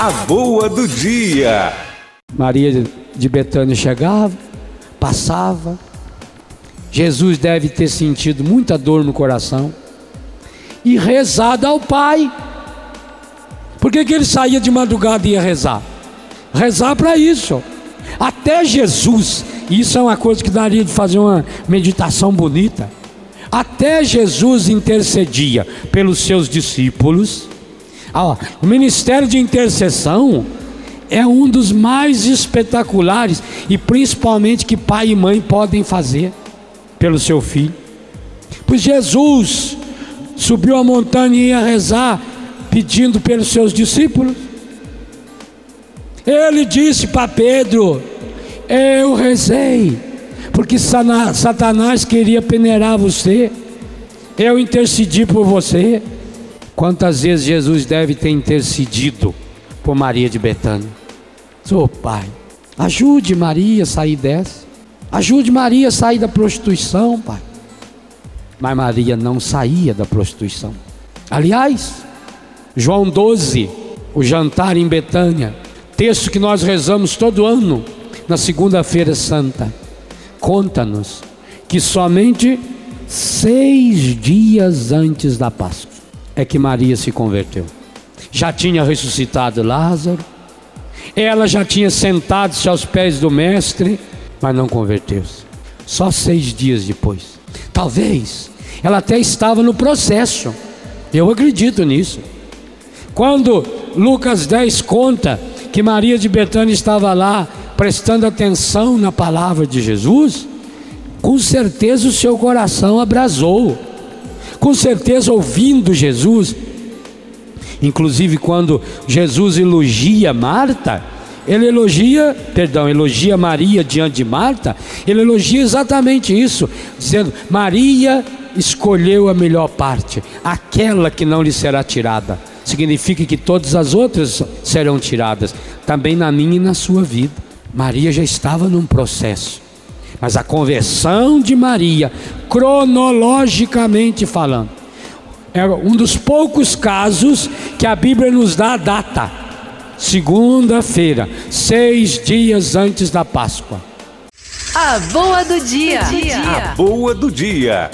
A boa do dia. Maria de Betânia chegava, passava. Jesus deve ter sentido muita dor no coração e rezado ao Pai. Por que, que ele saía de madrugada e ia rezar? Rezar para isso. Até Jesus, isso é uma coisa que daria de fazer uma meditação bonita. Até Jesus intercedia pelos seus discípulos. Ah, o ministério de intercessão é um dos mais espetaculares e principalmente que pai e mãe podem fazer pelo seu filho. Pois Jesus subiu a montanha e ia rezar, pedindo pelos seus discípulos. Ele disse para Pedro: Eu rezei, porque Satanás queria peneirar você. Eu intercedi por você. Quantas vezes Jesus deve ter intercedido por Maria de Betânia? Ô oh, Pai, ajude Maria a sair dessa. Ajude Maria a sair da prostituição, Pai. Mas Maria não saía da prostituição. Aliás, João 12, o jantar em Betânia, texto que nós rezamos todo ano, na segunda-feira santa, conta-nos que somente seis dias antes da Páscoa é que Maria se converteu. Já tinha ressuscitado Lázaro, ela já tinha sentado-se aos pés do Mestre, mas não converteu-se. Só seis dias depois. Talvez ela até estava no processo. Eu acredito nisso. Quando Lucas 10 conta que Maria de Betânia estava lá prestando atenção na palavra de Jesus, com certeza o seu coração abrasou. Com certeza ouvindo Jesus, inclusive quando Jesus elogia Marta, ele elogia, perdão, elogia Maria diante de Marta, ele elogia exatamente isso, dizendo: Maria escolheu a melhor parte, aquela que não lhe será tirada. Significa que todas as outras serão tiradas, também na minha e na sua vida. Maria já estava num processo, mas a conversão de Maria, cronologicamente falando, é um dos poucos casos que a Bíblia nos dá a data. Segunda-feira, seis dias antes da Páscoa. A boa do dia. A boa do dia.